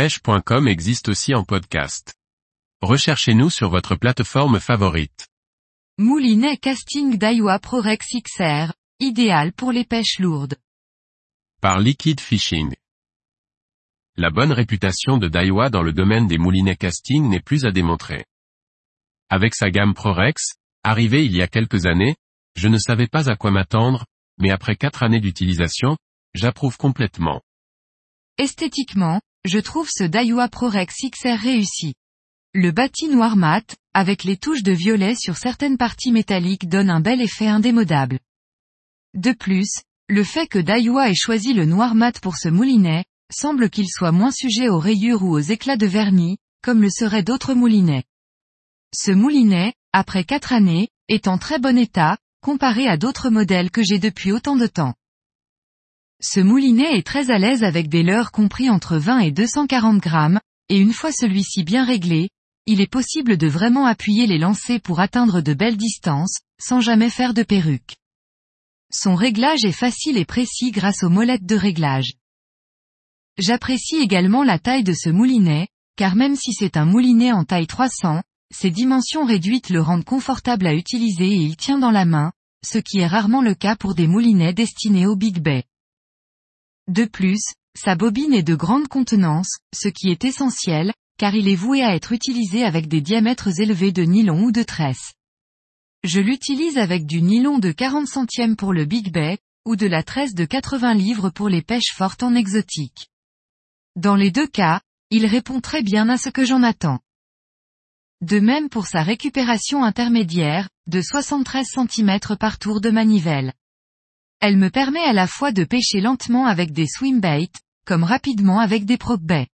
pêche.com existe aussi en podcast. Recherchez-nous sur votre plateforme favorite. Moulinet casting Daiwa Prorex XR, idéal pour les pêches lourdes. Par Liquid Fishing. La bonne réputation de Daiwa dans le domaine des moulinets casting n'est plus à démontrer. Avec sa gamme Prorex, arrivée il y a quelques années, je ne savais pas à quoi m'attendre, mais après quatre années d'utilisation, j'approuve complètement. Esthétiquement, je trouve ce Daiwa Prorex XR réussi. Le bâti noir mat, avec les touches de violet sur certaines parties métalliques donne un bel effet indémodable. De plus, le fait que Daiwa ait choisi le noir mat pour ce moulinet, semble qu'il soit moins sujet aux rayures ou aux éclats de vernis, comme le seraient d'autres moulinets. Ce moulinet, après quatre années, est en très bon état, comparé à d'autres modèles que j'ai depuis autant de temps. Ce moulinet est très à l'aise avec des leurres compris entre 20 et 240 grammes, et une fois celui-ci bien réglé, il est possible de vraiment appuyer les lancers pour atteindre de belles distances, sans jamais faire de perruque. Son réglage est facile et précis grâce aux molettes de réglage. J'apprécie également la taille de ce moulinet, car même si c'est un moulinet en taille 300, ses dimensions réduites le rendent confortable à utiliser et il tient dans la main, ce qui est rarement le cas pour des moulinets destinés au Big Bay. De plus, sa bobine est de grande contenance, ce qui est essentiel, car il est voué à être utilisé avec des diamètres élevés de nylon ou de tresse. Je l'utilise avec du nylon de 40 centièmes pour le Big Bay, ou de la tresse de 80 livres pour les pêches fortes en exotique. Dans les deux cas, il répond très bien à ce que j'en attends. De même pour sa récupération intermédiaire, de 73 cm par tour de manivelle. Elle me permet à la fois de pêcher lentement avec des swimbaits, comme rapidement avec des prop-baits.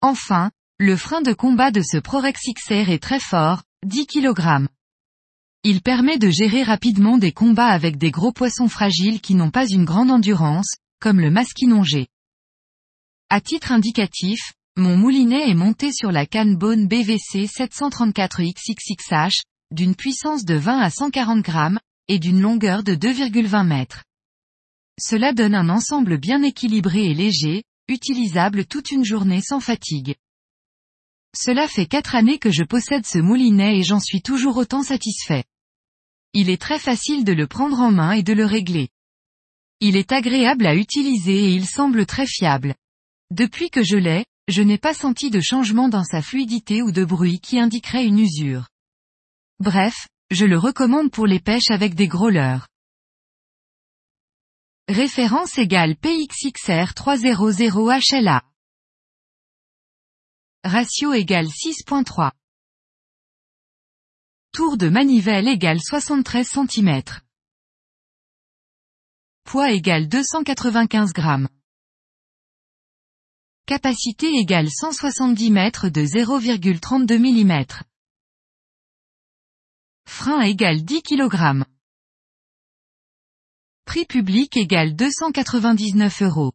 Enfin, le frein de combat de ce Prorex XR est très fort, 10 kg. Il permet de gérer rapidement des combats avec des gros poissons fragiles qui n'ont pas une grande endurance, comme le masquinongé. À titre indicatif, mon moulinet est monté sur la canne Bone BVC 734XXXH, d'une puissance de 20 à 140 grammes, et d'une longueur de 2,20 mètres. Cela donne un ensemble bien équilibré et léger, utilisable toute une journée sans fatigue. Cela fait quatre années que je possède ce moulinet et j'en suis toujours autant satisfait. Il est très facile de le prendre en main et de le régler. Il est agréable à utiliser et il semble très fiable. Depuis que je l'ai, je n'ai pas senti de changement dans sa fluidité ou de bruit qui indiquerait une usure. Bref, je le recommande pour les pêches avec des gros leurres. Référence égale PXXR 300 HLA. Ratio égale 6.3. Tour de manivelle égale 73 cm. Poids égale 295 grammes. Capacité égale 170 mètres de 0,32 mm. Frein égale 10 kg. Prix public égale 299 euros.